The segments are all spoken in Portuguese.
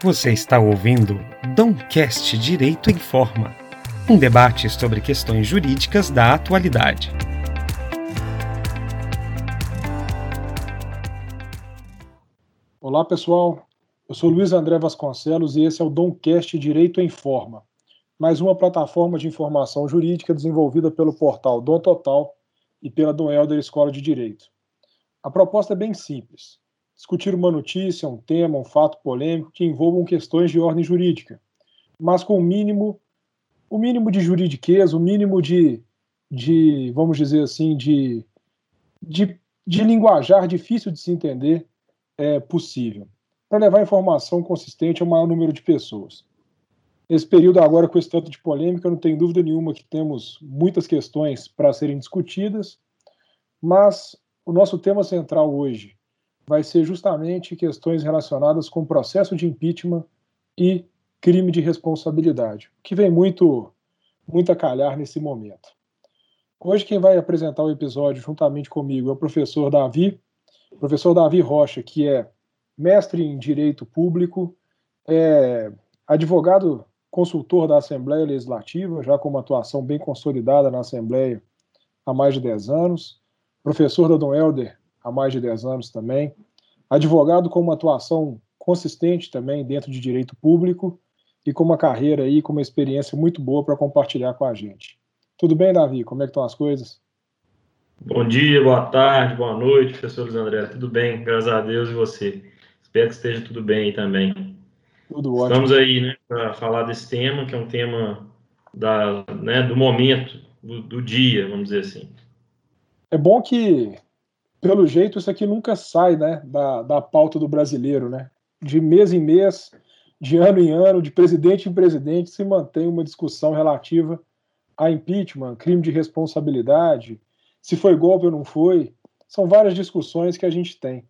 Você está ouvindo Domcast Direito em Forma, um debate sobre questões jurídicas da atualidade. Olá, pessoal. Eu sou Luiz André Vasconcelos e esse é o Domcast Direito em Forma, mais uma plataforma de informação jurídica desenvolvida pelo portal Dom Total e pela Dom Helder Escola de Direito. A proposta é bem simples discutir uma notícia, um tema, um fato polêmico que envolvam questões de ordem jurídica, mas com o mínimo, o mínimo de juridiqueza, o mínimo de, de vamos dizer assim, de, de, de linguajar difícil de se entender é, possível, para levar informação consistente ao maior número de pessoas. Nesse período agora, com esse tanto de polêmica, não tem dúvida nenhuma que temos muitas questões para serem discutidas, mas o nosso tema central hoje vai ser justamente questões relacionadas com processo de impeachment e crime de responsabilidade, que vem muito, muito a calhar nesse momento. Hoje quem vai apresentar o episódio juntamente comigo é o professor Davi, professor Davi Rocha, que é mestre em Direito Público, é advogado consultor da Assembleia Legislativa, já com uma atuação bem consolidada na Assembleia há mais de 10 anos, professor da Dom Helder há mais de 10 anos também, advogado com uma atuação consistente também dentro de direito público e com uma carreira aí, com uma experiência muito boa para compartilhar com a gente. Tudo bem, Davi? Como é que estão as coisas? Bom dia, boa tarde, boa noite, professor Luiz André. Tudo bem, graças a Deus e você. Espero que esteja tudo bem aí também. Tudo ótimo. Estamos aí, né, para falar desse tema, que é um tema da, né, do momento, do, do dia, vamos dizer assim. É bom que pelo jeito, isso aqui nunca sai né, da, da pauta do brasileiro. Né? De mês em mês, de ano em ano, de presidente em presidente, se mantém uma discussão relativa a impeachment, crime de responsabilidade, se foi golpe ou não foi. São várias discussões que a gente tem.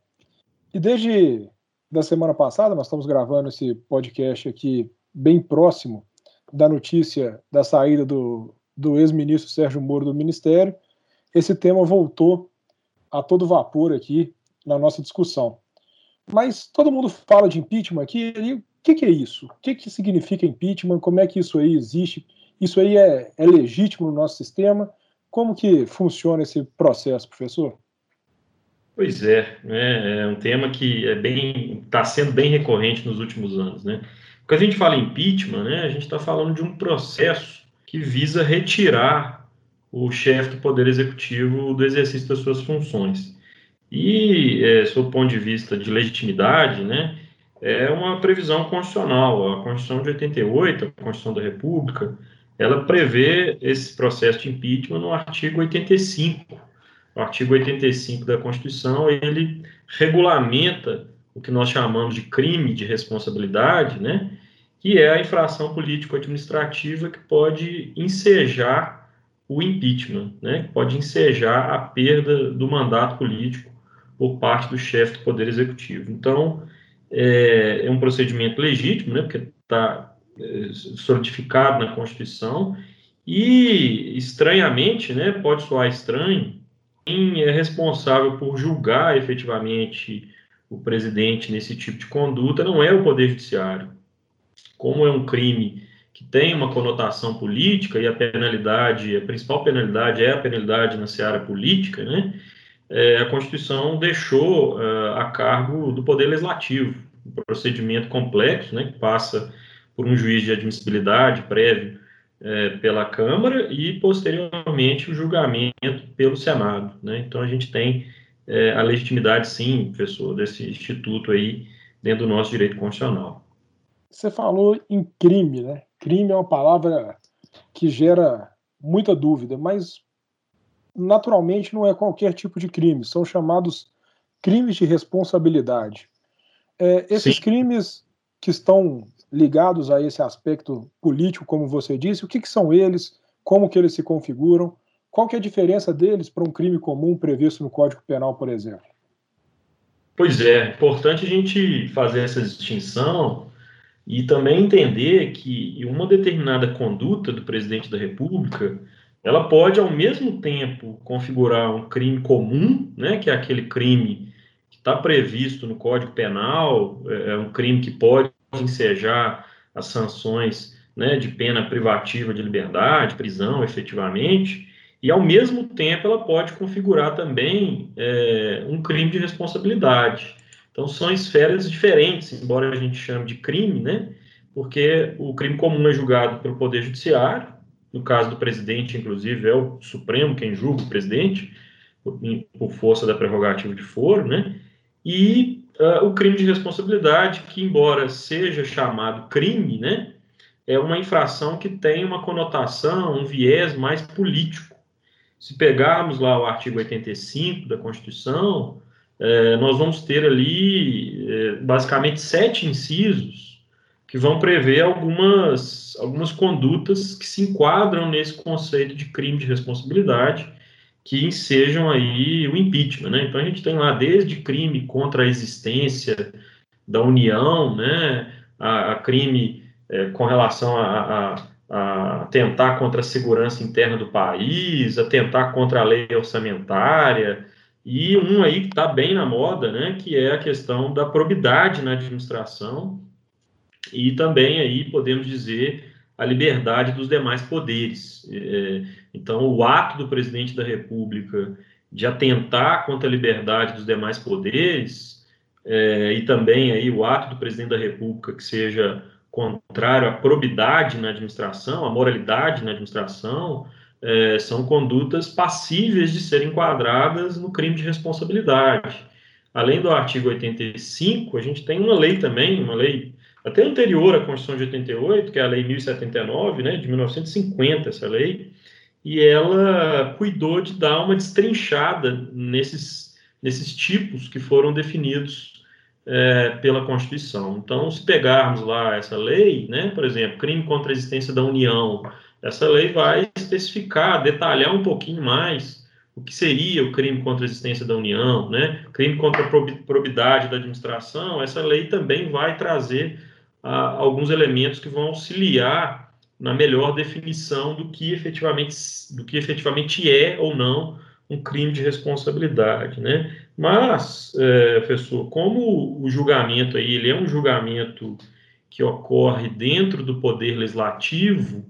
E desde da semana passada, nós estamos gravando esse podcast aqui bem próximo da notícia da saída do, do ex-ministro Sérgio Moro do Ministério, esse tema voltou a todo vapor aqui na nossa discussão. Mas todo mundo fala de impeachment aqui, e o que, que, é isso? O que, que significa impeachment? Como é que isso aí existe? Isso aí é, é legítimo no nosso sistema? Como que funciona esse processo, professor? Pois é, né, é um tema que é bem está sendo bem recorrente nos últimos anos, né? Quando a gente fala impeachment, né, a gente está falando de um processo que visa retirar o chefe do Poder Executivo do exercício das suas funções. E, é, sob o ponto de vista de legitimidade, né, é uma previsão constitucional. A Constituição de 88, a Constituição da República, ela prevê esse processo de impeachment no artigo 85. O artigo 85 da Constituição, ele regulamenta o que nós chamamos de crime de responsabilidade, né, que é a infração político-administrativa que pode ensejar o impeachment, né, que pode ensejar a perda do mandato político por parte do chefe do Poder Executivo. Então, é, é um procedimento legítimo, né, porque está é, solidificado na Constituição, e, estranhamente, né, pode soar estranho, quem é responsável por julgar efetivamente o presidente nesse tipo de conduta não é o Poder Judiciário. Como é um crime tem uma conotação política e a penalidade, a principal penalidade é a penalidade na seara política, né? É, a Constituição deixou uh, a cargo do Poder Legislativo, um procedimento complexo, né, que passa por um juiz de admissibilidade prévio é, pela Câmara e, posteriormente, o julgamento pelo Senado. Né? Então, a gente tem é, a legitimidade, sim, professor, desse instituto aí dentro do nosso direito constitucional. Você falou em crime, né? Crime é uma palavra que gera muita dúvida, mas naturalmente não é qualquer tipo de crime, são chamados crimes de responsabilidade. É, esses Sim. crimes que estão ligados a esse aspecto político, como você disse, o que, que são eles, como que eles se configuram, qual que é a diferença deles para um crime comum previsto no Código Penal, por exemplo? Pois é, é importante a gente fazer essa distinção e também entender que uma determinada conduta do presidente da República ela pode ao mesmo tempo configurar um crime comum, né, que é aquele crime que está previsto no Código Penal, é, é um crime que pode ensejar as sanções né, de pena privativa de liberdade, prisão, efetivamente, e ao mesmo tempo ela pode configurar também é, um crime de responsabilidade. Então são esferas diferentes, embora a gente chame de crime, né? Porque o crime comum é julgado pelo Poder Judiciário, no caso do presidente, inclusive, é o Supremo quem julga o presidente, por, força da prerrogativa de foro, né? E uh, o crime de responsabilidade, que embora seja chamado crime, né? É uma infração que tem uma conotação, um viés mais político. Se pegarmos lá o artigo 85 da Constituição, é, nós vamos ter ali é, basicamente sete incisos que vão prever algumas, algumas condutas que se enquadram nesse conceito de crime de responsabilidade que ensejam aí o impeachment, né? Então a gente tem lá desde crime contra a existência da União, né, a, a crime é, com relação a, a, a, tentar contra a segurança interna do país, a tentar contra a lei orçamentária, e um aí que está bem na moda, né, que é a questão da probidade na administração, e também aí podemos dizer a liberdade dos demais poderes. É, então, o ato do presidente da República de atentar contra a liberdade dos demais poderes, é, e também aí o ato do presidente da República que seja contrário à probidade na administração, à moralidade na administração, é, são condutas passíveis de serem enquadradas no crime de responsabilidade. Além do artigo 85, a gente tem uma lei também, uma lei até anterior à Constituição de 88, que é a Lei 1079, né, de 1950, essa lei, e ela cuidou de dar uma destrinchada nesses, nesses tipos que foram definidos é, pela Constituição. Então, se pegarmos lá essa lei, né, por exemplo, crime contra a existência da União, essa lei vai especificar, detalhar um pouquinho mais o que seria o crime contra a existência da União, né? crime contra a probidade da administração, essa lei também vai trazer ah, alguns elementos que vão auxiliar na melhor definição do que efetivamente do que efetivamente é ou não um crime de responsabilidade, né? Mas, é, professor, como o julgamento aí ele é um julgamento que ocorre dentro do poder legislativo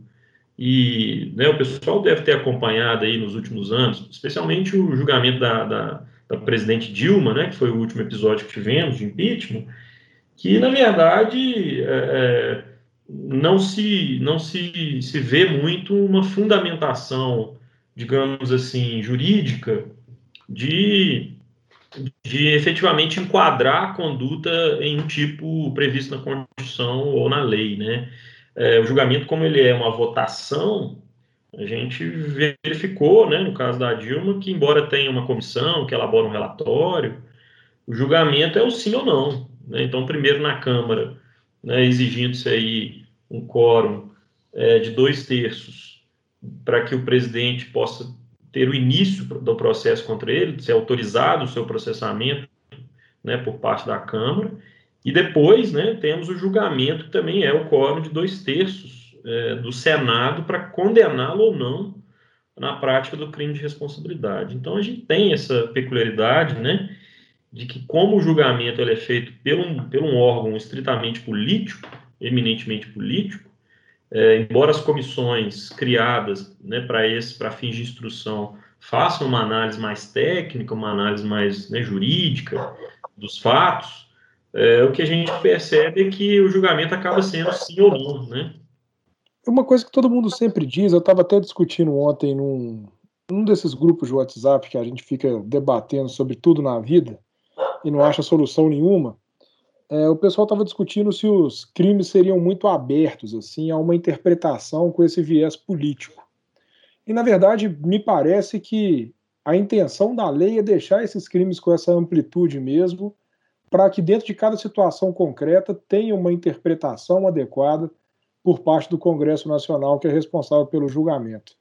e né, o pessoal deve ter acompanhado aí nos últimos anos, especialmente o julgamento da, da, da presidente Dilma, né, que foi o último episódio que tivemos de impeachment, que na verdade é, é não se não se, se vê muito uma fundamentação, digamos assim, jurídica de de efetivamente enquadrar a conduta em um tipo previsto na Constituição ou na lei, né? É, o julgamento, como ele é uma votação, a gente verificou, né, no caso da Dilma, que embora tenha uma comissão que elabora um relatório, o julgamento é o sim ou não. Né? Então, primeiro na Câmara, né, exigindo-se aí um quórum é, de dois terços para que o presidente possa ter o início do processo contra ele, ser autorizado o seu processamento né, por parte da Câmara, e depois né, temos o julgamento, que também é o quórum de dois terços é, do Senado para condená-lo ou não na prática do crime de responsabilidade. Então a gente tem essa peculiaridade, né, de que como o julgamento ele é feito por um, por um órgão estritamente político, eminentemente político, é, embora as comissões criadas né, para fins de instrução façam uma análise mais técnica, uma análise mais né, jurídica dos fatos, é, o que a gente percebe é que o julgamento acaba sendo sim ou não, né? Uma coisa que todo mundo sempre diz, eu estava até discutindo ontem num, num desses grupos de WhatsApp que a gente fica debatendo sobre tudo na vida e não acha solução nenhuma, é, o pessoal estava discutindo se os crimes seriam muito abertos assim a uma interpretação com esse viés político. E na verdade me parece que a intenção da lei é deixar esses crimes com essa amplitude mesmo, para que dentro de cada situação concreta tenha uma interpretação adequada por parte do Congresso Nacional que é responsável pelo julgamento.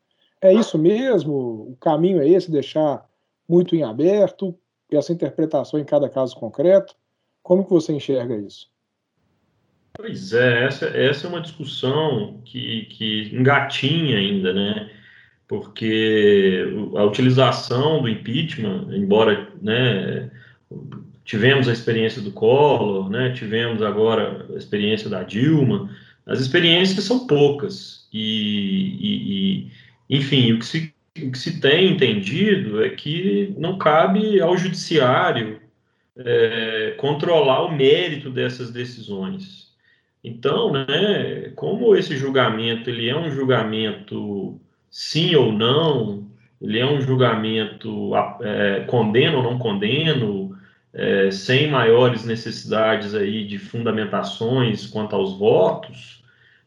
É isso mesmo? O caminho é esse, deixar muito em aberto essa interpretação em cada caso concreto? Como que você enxerga isso? Pois é, essa, essa é uma discussão que, que engatinha ainda, né? Porque a utilização do impeachment, embora né, tivemos a experiência do Collor, né, tivemos agora a experiência da Dilma, as experiências são poucas, e, e, e enfim, o que, se, o que se tem entendido é que não cabe ao judiciário é, controlar o mérito dessas decisões. Então, né, como esse julgamento ele é um julgamento sim ou não, ele é um julgamento é, condeno ou não condeno, é, sem maiores necessidades aí de fundamentações quanto aos votos,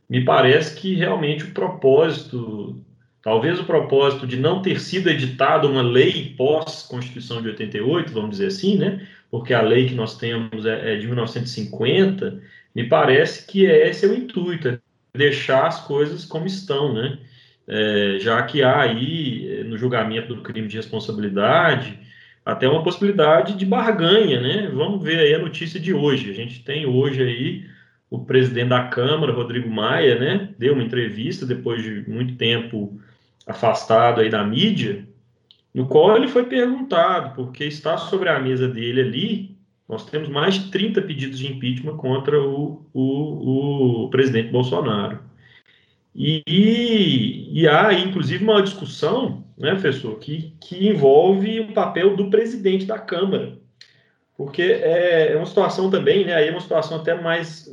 me parece que realmente o propósito, talvez o propósito de não ter sido editada uma lei pós-Constituição de 88, vamos dizer assim, né? Porque a lei que nós temos é, é de 1950, me parece que esse é o intuito, é deixar as coisas como estão, né? É, já que há aí, no julgamento do crime de responsabilidade, até uma possibilidade de barganha, né? Vamos ver aí a notícia de hoje. A gente tem hoje aí o presidente da Câmara, Rodrigo Maia, né? Deu uma entrevista depois de muito tempo afastado aí da mídia, no qual ele foi perguntado, porque está sobre a mesa dele ali, nós temos mais de 30 pedidos de impeachment contra o, o, o presidente Bolsonaro. E, e, há, inclusive, uma discussão, né, professor, que, que envolve o papel do presidente da Câmara. Porque é, é uma situação também, né, aí é uma situação até mais.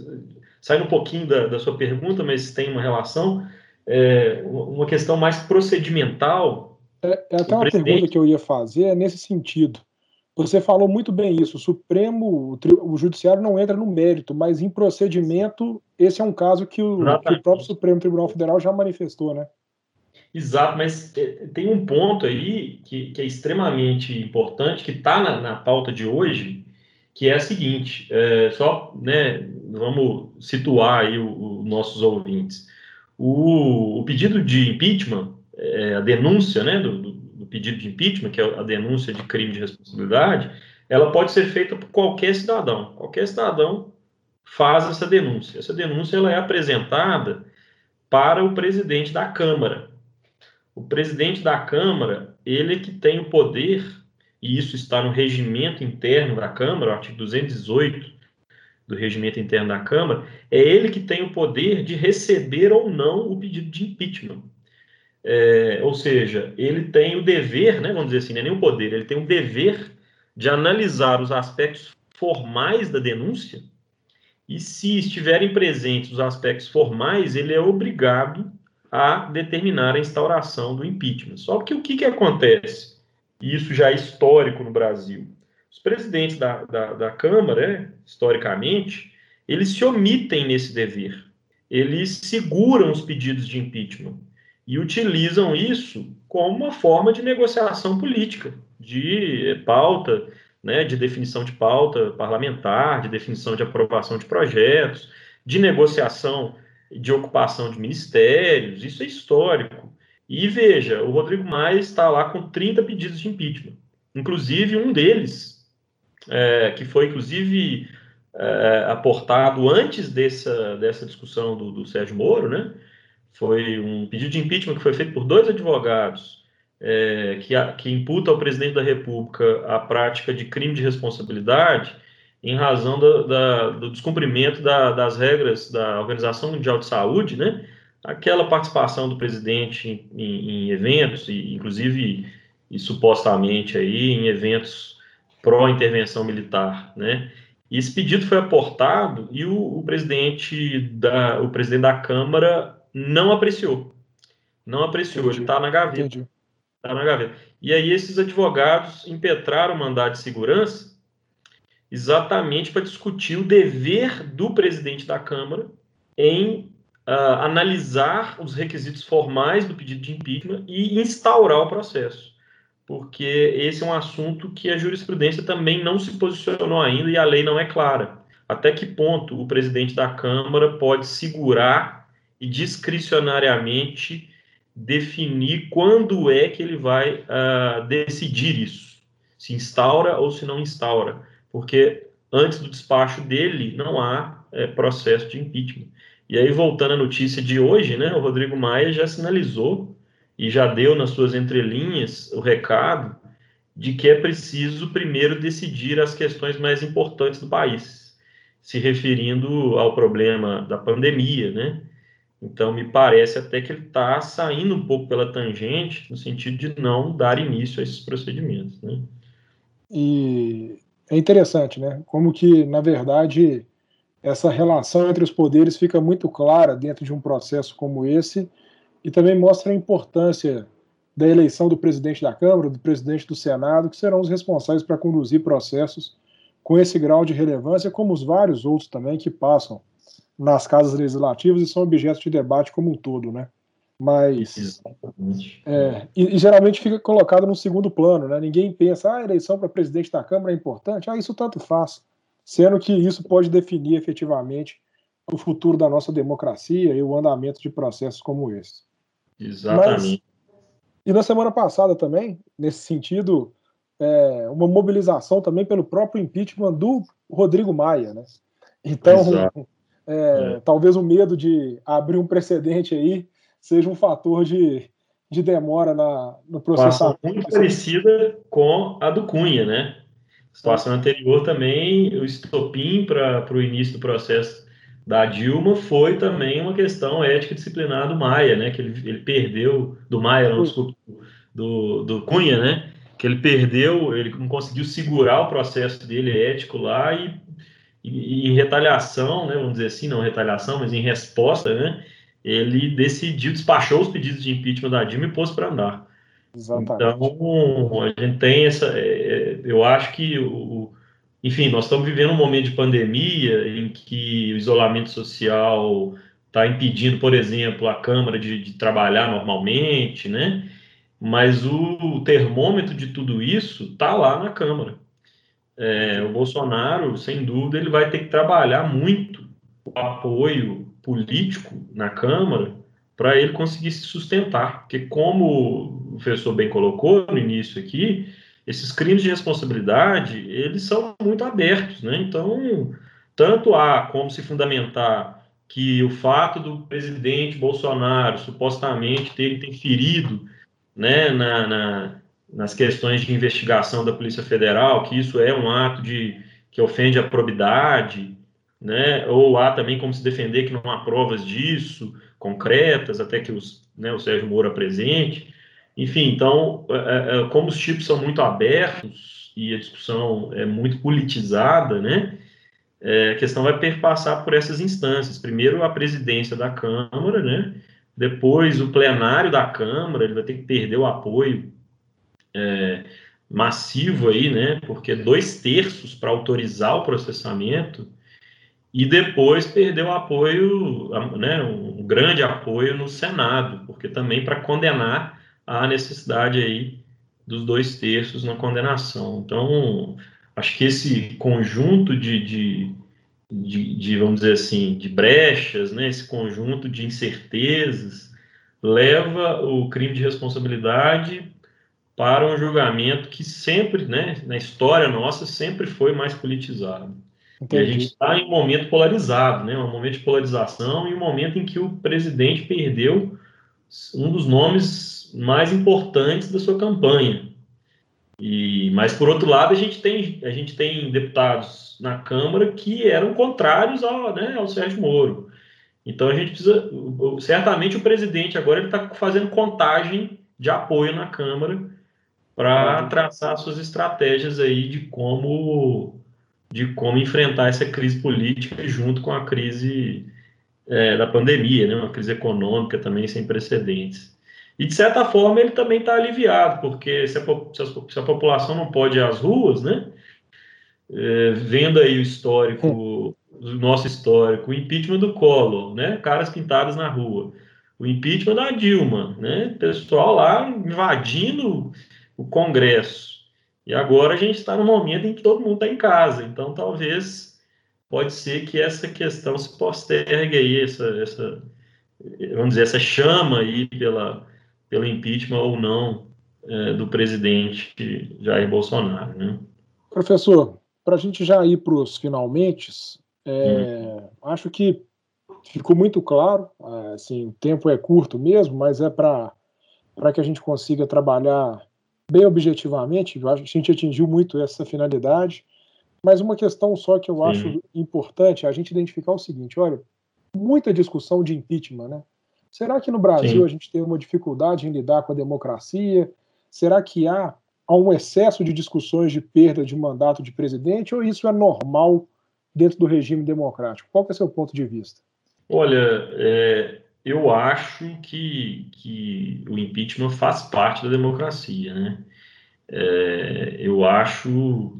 saindo um pouquinho da, da sua pergunta, mas tem uma relação, é, uma questão mais procedimental. É, é até uma presidente... pergunta que eu ia fazer, é nesse sentido. Você falou muito bem isso. O Supremo, o, Judiciário não entra no mérito, mas em procedimento, esse é um caso que o, que o próprio Supremo Tribunal Federal já manifestou, né? Exato, mas é, tem um ponto aí que, que é extremamente importante, que está na, na, pauta de hoje, que é a seguinte: é, só né, vamos situar aí os nossos ouvintes. O, o, pedido de impeachment, é, a denúncia né, do, do pedido de impeachment, que é a denúncia de crime de responsabilidade, ela pode ser feita por qualquer cidadão. Qualquer cidadão faz essa denúncia. Essa denúncia ela é apresentada para o presidente da Câmara. O presidente da Câmara, ele é que tem o poder, e isso está no regimento interno da Câmara, artigo 218 do regimento interno da Câmara, é ele que tem o poder de receber ou não o pedido de impeachment. É, ou seja, ele tem o dever, né, vamos dizer assim, não é nem o poder, ele tem o dever de analisar os aspectos formais da denúncia e, se estiverem presentes os aspectos formais, ele é obrigado a determinar a instauração do impeachment. Só que o que, que acontece? Isso já é histórico no Brasil. Os presidentes da, da, da Câmara, né, historicamente, eles se omitem nesse dever. Eles seguram os pedidos de impeachment e utilizam isso como uma forma de negociação política, de pauta, né, de definição de pauta parlamentar, de definição de aprovação de projetos, de negociação de ocupação de ministérios, isso é histórico. E veja, o Rodrigo Maia está lá com 30 pedidos de impeachment, inclusive um deles, é, que foi inclusive é, aportado antes dessa, dessa discussão do, do Sérgio Moro, né? Foi um pedido de impeachment que foi feito por dois advogados é, que, que imputa ao presidente da República a prática de crime de responsabilidade em razão da, da, do descumprimento da, das regras da Organização Mundial de Saúde, né? Aquela participação do presidente em, em, em eventos, e, inclusive e supostamente aí em eventos pró-intervenção militar, né? E esse pedido foi aportado e o, o presidente da o presidente da Câmara não apreciou. Não apreciou, ele está na gaveta. Está na gaveta. E aí esses advogados impetraram o mandado de segurança exatamente para discutir o dever do presidente da Câmara em uh, analisar os requisitos formais do pedido de impeachment e instaurar o processo. Porque esse é um assunto que a jurisprudência também não se posicionou ainda e a lei não é clara. Até que ponto o presidente da Câmara pode segurar e discricionariamente definir quando é que ele vai uh, decidir isso, se instaura ou se não instaura, porque antes do despacho dele não há é, processo de impeachment. E aí, voltando à notícia de hoje, né, o Rodrigo Maia já sinalizou e já deu nas suas entrelinhas o recado de que é preciso primeiro decidir as questões mais importantes do país, se referindo ao problema da pandemia, né? Então, me parece até que ele está saindo um pouco pela tangente, no sentido de não dar início a esses procedimentos. Né? E é interessante, né? Como que, na verdade, essa relação entre os poderes fica muito clara dentro de um processo como esse e também mostra a importância da eleição do presidente da Câmara, do presidente do Senado, que serão os responsáveis para conduzir processos com esse grau de relevância, como os vários outros também que passam nas casas legislativas e são objeto de debate como um todo, né? Mas é, e, e, geralmente fica colocado no segundo plano, né? Ninguém pensa, ah, a eleição para presidente da Câmara é importante, ah, isso tanto faz, sendo que isso pode definir efetivamente o futuro da nossa democracia e o andamento de processos como esse. Exatamente. Mas, e na semana passada também, nesse sentido, é, uma mobilização também pelo próprio impeachment do Rodrigo Maia, né? Então, é, é. talvez o medo de abrir um precedente aí seja um fator de, de demora na, no processamento. muito parecida com a do Cunha, né? situação anterior também, o estopim para o início do processo da Dilma foi também uma questão ética disciplinar do Maia, né? Que ele, ele perdeu, do Maia, não, desculpa, do, do Cunha, né? Que ele perdeu, ele não conseguiu segurar o processo dele ético lá e, e, e em retaliação, né? Vamos dizer assim, não retaliação, mas em resposta, né? Ele decidiu, despachou os pedidos de impeachment da Dilma e pôs para andar. Exatamente. Então, a gente tem essa. É, é, eu acho que, o, enfim, nós estamos vivendo um momento de pandemia em que o isolamento social está impedindo, por exemplo, a Câmara de, de, trabalhar normalmente, né? Mas o termômetro de tudo isso está lá na Câmara. É, o Bolsonaro, sem dúvida, ele vai ter que trabalhar muito o apoio político na Câmara para ele conseguir se sustentar. Porque, como o professor bem colocou no início aqui, esses crimes de responsabilidade, eles são muito abertos, né? Então, tanto há como se fundamentar que o fato do presidente Bolsonaro supostamente ter interferido né, na, na, nas questões de investigação da Polícia Federal, que isso é um ato de que ofende a probidade, né? Ou há também como se defender que não há provas disso, concretas, até que os, né, o Sérgio Moro apresente. Enfim, então, é, é, é, como os tipos são muito abertos e a discussão é muito politizada, né? É, a questão vai perpassar por essas instâncias. Primeiro, a presidência da Câmara, né? Depois, o plenário da Câmara, ele vai ter que perder o apoio é, massivo aí, né? Porque dois terços para autorizar o processamento e depois perdeu apoio, né, um grande apoio no Senado, porque também para condenar a necessidade aí dos dois terços na condenação. Então, acho que esse conjunto de, de, de, de vamos dizer assim, de brechas, né, esse conjunto de incertezas, leva o crime de responsabilidade para um julgamento que sempre, né, na história nossa, sempre foi mais politizado. Entendi. E a gente está em um momento polarizado, né? um momento de polarização e um momento em que o presidente perdeu um dos nomes mais importantes da sua campanha. E, mas por outro lado, a gente tem, a gente tem deputados na Câmara que eram contrários ao, né, ao Sérgio Moro. Então a gente precisa. Certamente o presidente agora está fazendo contagem de apoio na Câmara para traçar suas estratégias aí de como de como enfrentar essa crise política junto com a crise é, da pandemia, né, uma crise econômica também sem precedentes. E, de certa forma, ele também está aliviado, porque se a, se a, população não pode ir às ruas, né, é, vendo aí o histórico, o nosso histórico, o impeachment do Collor, né, caras pintados na rua, o impeachment da Dilma, né, pessoal lá invadindo o Congresso, e agora a gente está no momento em que todo mundo está em casa, então talvez pode ser que essa questão se postergue aí, essa, essa vamos dizer, essa chama aí pela, pelo impeachment ou não é, do presidente Jair Bolsonaro, né? Professor, para a gente já ir para os finalmente, é, hum. acho que ficou muito claro, é, assim, o tempo é curto mesmo, mas é para que a gente consiga trabalhar bem objetivamente, a gente atingiu muito essa finalidade, mas uma questão só que eu acho importante é a gente identificar o seguinte: olha, muita discussão de impeachment, né? Será que no Brasil Sim. a gente tem uma dificuldade em lidar com a democracia? Será que há, há um excesso de discussões de perda de mandato de presidente ou isso é normal dentro do regime democrático? Qual é o seu ponto de vista? Olha, é, eu acho que, que o impeachment faz parte da democracia, né? É, eu acho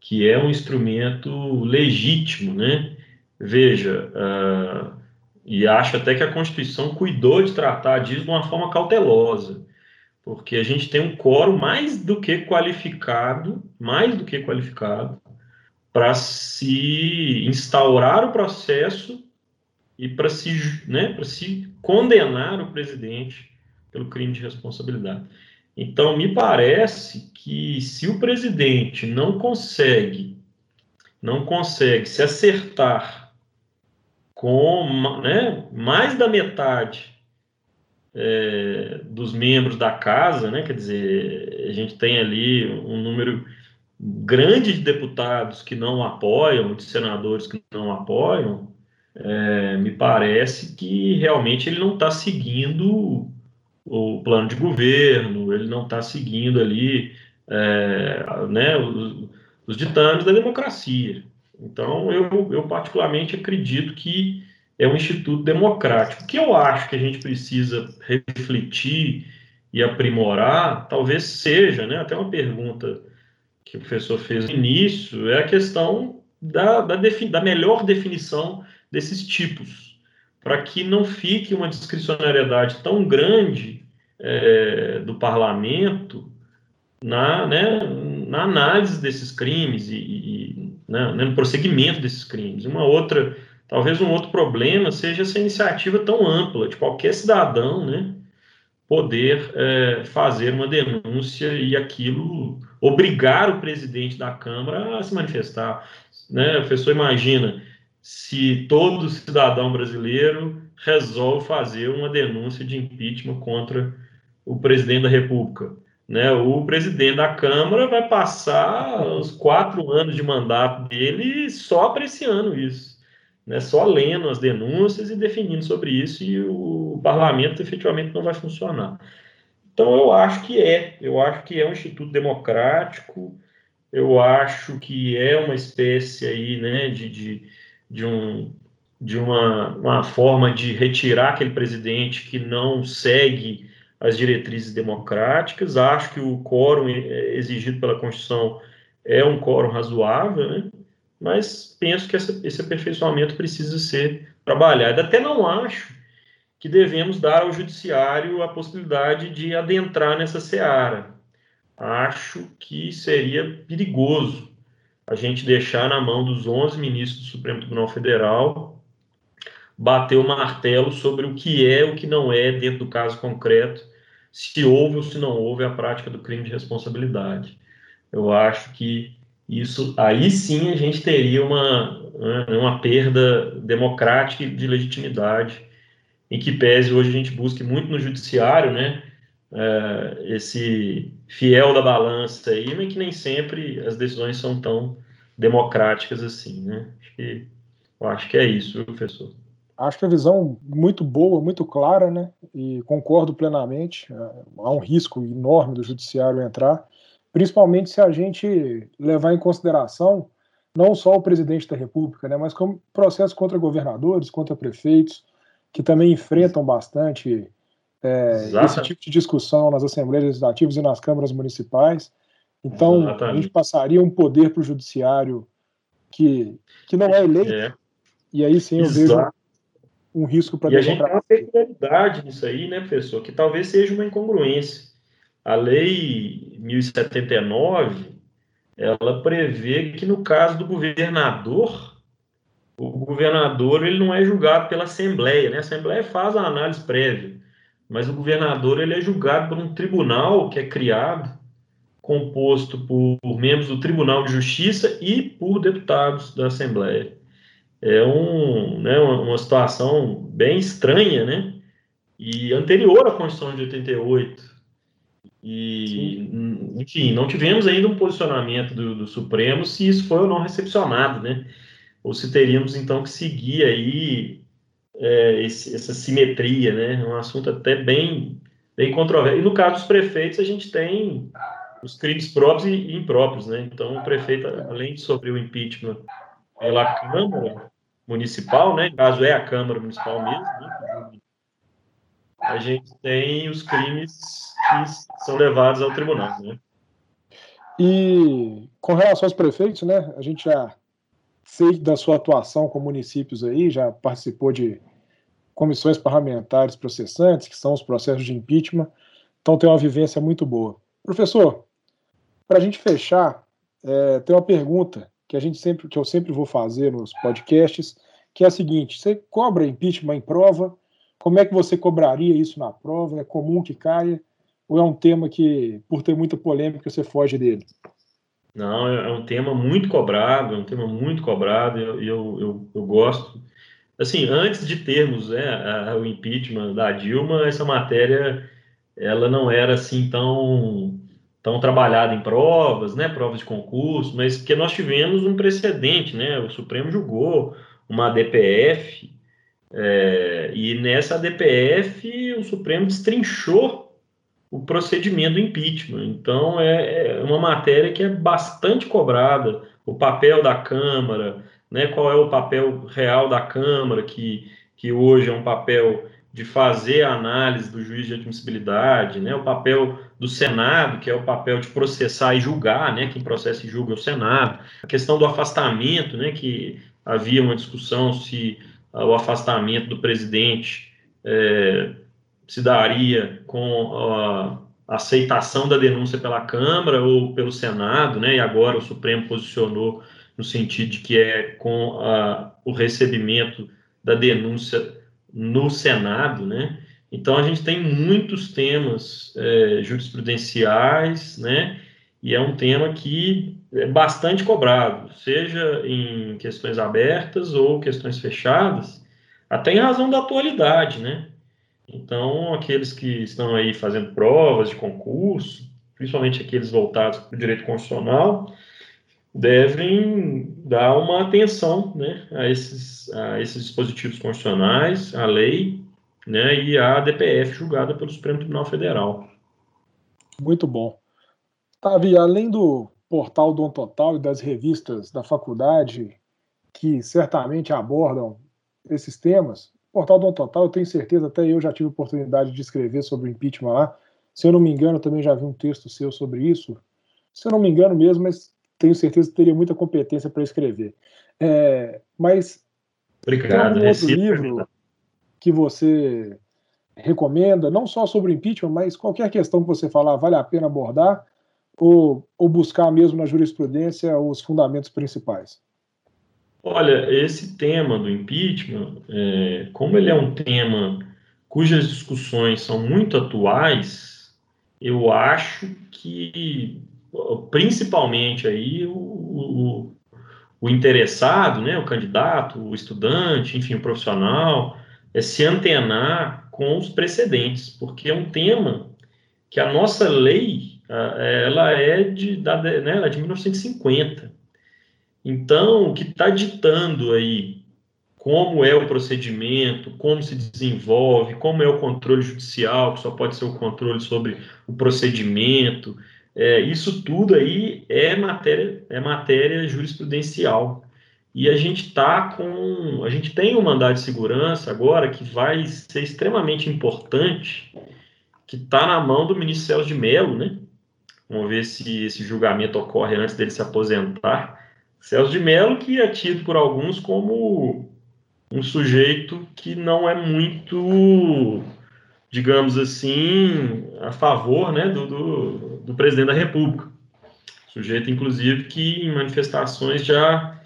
que é um instrumento legítimo, né? Veja, uh, e acho até que a Constituição cuidou de tratar disso de uma forma cautelosa, porque a gente tem um quórum mais do que qualificado, mais do que qualificado, para se instaurar o processo e para se, né, se condenar o presidente pelo crime de responsabilidade. Então, me parece que se o presidente não consegue, não consegue se acertar com né, mais da metade é, dos membros da casa, né, quer dizer, a gente tem ali um número grande de deputados que não apoiam, de senadores que não apoiam, é, me parece que realmente ele não está seguindo o plano de governo, ele não está seguindo ali é, né, os, os, ditames da democracia. Então, eu, eu particularmente acredito que é um instituto democrático. O que eu acho que a gente precisa refletir e aprimorar, talvez seja, né, até uma pergunta que o professor fez no início, é a questão da, da, da melhor definição desses tipos, para que não fique uma discricionariedade tão grande é, do parlamento na, né, na análise desses crimes e, e né, no prosseguimento desses crimes. Uma outra, talvez um outro problema seja essa iniciativa tão ampla de qualquer cidadão, né, poder é, fazer uma denúncia e aquilo obrigar o presidente da Câmara a se manifestar. Né? A pessoa imagina se todo cidadão brasileiro resolve fazer uma denúncia de impeachment contra o presidente da República. Né? O presidente da Câmara vai passar os quatro anos de mandato dele só apreciando isso, né? só lendo as denúncias e definindo sobre isso, e o parlamento efetivamente não vai funcionar. Então, eu acho que é, eu acho que é um instituto democrático, eu acho que é uma espécie aí, né, de, de de, um, de uma, uma forma de retirar aquele presidente que não segue as diretrizes democráticas. Acho que o quórum exigido pela Constituição é um quórum razoável, né? mas penso que essa, esse aperfeiçoamento precisa ser trabalhado. Até não acho que devemos dar ao judiciário a possibilidade de adentrar nessa seara. Acho que seria perigoso a gente deixar na mão dos 11 ministros do Supremo Tribunal Federal bater o martelo sobre o que é o que não é dentro do caso concreto, se houve ou se não houve a prática do crime de responsabilidade. Eu acho que isso aí sim a gente teria uma, né, uma perda democrática e de legitimidade, em que pese hoje a gente busque muito no judiciário, né, é, esse fiel da balança aí, mas que nem sempre as decisões são tão democráticas assim, né? Acho que, eu acho que é isso, professor. Acho que a visão muito boa, muito clara, né? E concordo plenamente. É, há um risco enorme do judiciário entrar, principalmente se a gente levar em consideração não só o presidente da República, né, mas como processo contra governadores, contra prefeitos, que também enfrentam bastante é, esse tipo de discussão nas assembleias legislativas e nas câmaras municipais. Então, Exatamente. a gente passaria um poder para o judiciário que, que não é eleito, é. e aí sim eu Exato. vejo um risco para a democracia. E a gente tem uma peculiaridade nisso aí, né, professor, que talvez seja uma incongruência. A lei 1079, ela prevê que no caso do governador, o governador ele não é julgado pela Assembleia, né? A Assembleia faz a análise prévia mas o governador ele é julgado por um tribunal que é criado, composto por membros do Tribunal de Justiça e por deputados da Assembleia. É um, né, uma, uma situação bem estranha, né? E anterior à Constituição de 88. E, Sim. enfim, não tivemos ainda um posicionamento do, do, Supremo se isso foi ou não recepcionado, né? Ou se teríamos então que seguir aí é, esse, essa simetria, né? Um assunto até bem, bem controverso. E no caso dos prefeitos, a gente tem os crimes próprios e impróprios, né? Então, o prefeito, além de sofrer o impeachment pela Câmara Municipal, né? Em caso é a Câmara Municipal mesmo, né? a gente tem os crimes que são levados ao tribunal, né? E com relação aos prefeitos, né? A gente já sei da sua atuação com municípios aí, já participou de comissões parlamentares processantes, que são os processos de impeachment, então tem uma vivência muito boa. Professor, para a gente fechar, é, tem uma pergunta que a gente sempre, que eu sempre vou fazer nos podcasts, que é a seguinte: você cobra impeachment em prova? Como é que você cobraria isso na prova? É comum que caia? Ou é um tema que, por ter muita polêmica, você foge dele? Não, é, é um tema muito cobrado, é um tema muito cobrado, e eu, eu, eu, eu, gosto. Assim, antes de termos né, a, o impeachment da Dilma, essa matéria ela não era assim tão, tão trabalhada em provas, né, provas de concurso, mas porque nós tivemos um precedente, né, o Supremo julgou uma DPF, é, e nessa DPF o Supremo destrinchou o procedimento do impeachment. Então, é, é, uma matéria que é bastante cobrada. O papel da Câmara, né, qual é o papel real da Câmara, que, que hoje é um papel de fazer a análise do juiz de admissibilidade, né, o papel do Senado, que é o papel de processar e julgar, né, quem processa e julga é o Senado, a questão do afastamento, né, que havia uma discussão se o afastamento do presidente é, se daria com a aceitação da denúncia pela Câmara ou pelo Senado, né? E agora o Supremo posicionou no sentido de que é com a, o recebimento da denúncia no Senado, né? Então a gente tem muitos temas é, jurisprudenciais, né? E é um tema que é bastante cobrado, seja em questões abertas ou questões fechadas, até em razão da atualidade, né? Então, aqueles que estão aí fazendo provas de concurso, principalmente aqueles voltados para o direito constitucional, devem dar uma atenção né, a, esses, a esses dispositivos constitucionais, a lei né, e a DPF julgada pelo Supremo Tribunal Federal. Muito bom. Tavi, além do portal do Total e das revistas da faculdade, que certamente abordam esses temas, Portal do Total, eu tenho certeza, até eu já tive oportunidade de escrever sobre o impeachment lá. Se eu não me engano, também já vi um texto seu sobre isso. Se eu não me engano mesmo, mas tenho certeza que teria muita competência para escrever. É, mas Obrigado, tem algum outro livro que você recomenda, não só sobre impeachment, mas qualquer questão que você falar vale a pena abordar ou, ou buscar mesmo na jurisprudência os fundamentos principais? Olha, esse tema do impeachment, é, como ele é um tema cujas discussões são muito atuais, eu acho que principalmente aí o, o, o interessado, né, o candidato, o estudante, enfim, o profissional, é se antenar com os precedentes, porque é um tema que a nossa lei, ela é de, da, né, ela é de 1950. Então, o que está ditando aí como é o procedimento, como se desenvolve, como é o controle judicial, que só pode ser o controle sobre o procedimento, é, isso tudo aí é matéria, é matéria jurisprudencial. E a gente está com. A gente tem um mandado de segurança agora que vai ser extremamente importante, que está na mão do ministro Celso de Mello, né? Vamos ver se esse julgamento ocorre antes dele se aposentar. Celso de Mello, que é tido por alguns como um sujeito que não é muito, digamos assim, a favor né, do, do, do presidente da República. Sujeito, inclusive, que em manifestações já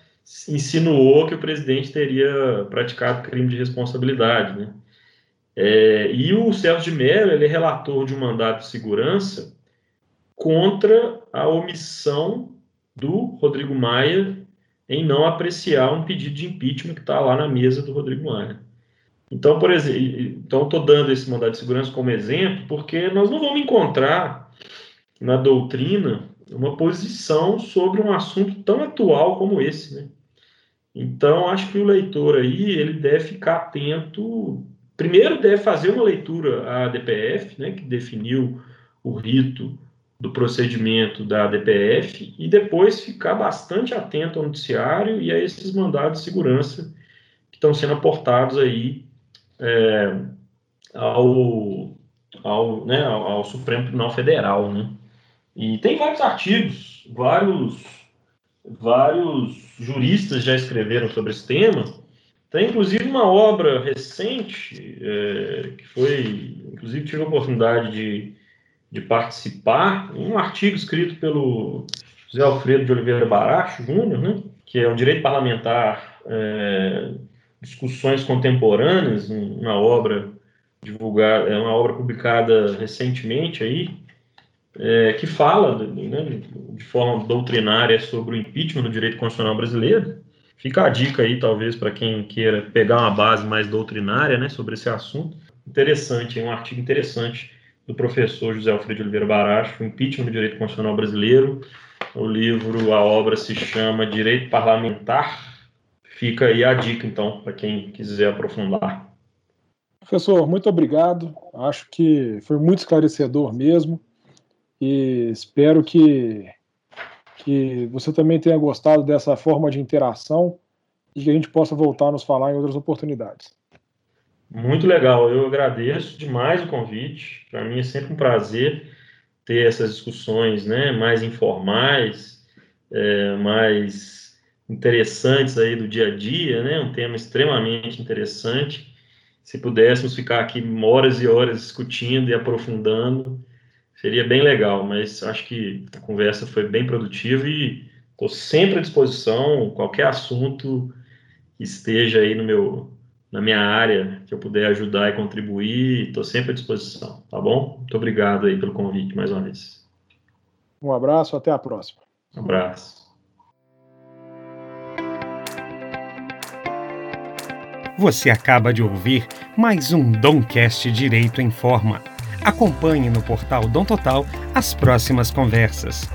insinuou que o presidente teria praticado crime de responsabilidade. Né? É, e o Celso de Mello ele é relator de um mandato de segurança contra a omissão do Rodrigo Maia em não apreciar um pedido de impeachment que está lá na mesa do Rodrigo Maia. Então, por exemplo, então estou dando esse mandado de segurança como exemplo, porque nós não vamos encontrar na doutrina uma posição sobre um assunto tão atual como esse, né? Então, acho que o leitor aí, ele deve ficar atento, primeiro deve fazer uma leitura à DPF, né, que definiu o rito do procedimento da DPF, e depois ficar bastante atento ao noticiário e a esses mandados de segurança que estão sendo aportados aí é, ao, ao, né, ao, Supremo Tribunal Federal, né? E tem vários artigos, vários, vários juristas já escreveram sobre esse tema. Tem inclusive uma obra recente, é, que foi, inclusive tive a oportunidade de, de participar, um artigo escrito pelo José Alfredo de Oliveira Baracho Júnior, né, que é um direito parlamentar, é, discussões contemporâneas, uma obra divulgada, é uma obra publicada recentemente aí, é, que fala né, de forma doutrinária sobre o impeachment no direito constitucional brasileiro. Fica a dica aí, talvez, para quem queira pegar uma base mais doutrinária né, sobre esse assunto. Interessante, é um artigo interessante do professor José Alfredo Oliveira Baracho, Impeachment no Direito Constitucional Brasileiro. O livro, a obra se chama Direito Parlamentar. Fica aí a dica, então, para quem quiser aprofundar. Professor, muito obrigado. Acho que foi muito esclarecedor mesmo e espero que, que você também tenha gostado dessa forma de interação e que a gente possa voltar a nos falar em outras oportunidades. Muito legal, eu agradeço demais o convite. Para mim é sempre um prazer ter essas discussões né, mais informais, é, mais interessantes aí do dia a dia, né, um tema extremamente interessante. Se pudéssemos ficar aqui horas e horas discutindo e aprofundando, seria bem legal, mas acho que a conversa foi bem produtiva e estou sempre à disposição, qualquer assunto que esteja aí no meu, na minha área, que eu puder ajudar e contribuir, estou sempre à disposição, tá bom? Muito obrigado aí pelo convite mais uma vez. Um abraço, até a próxima. Um abraço. Você acaba de ouvir mais um Domcast Direito em Forma Acompanhe no portal Dom Total as próximas conversas.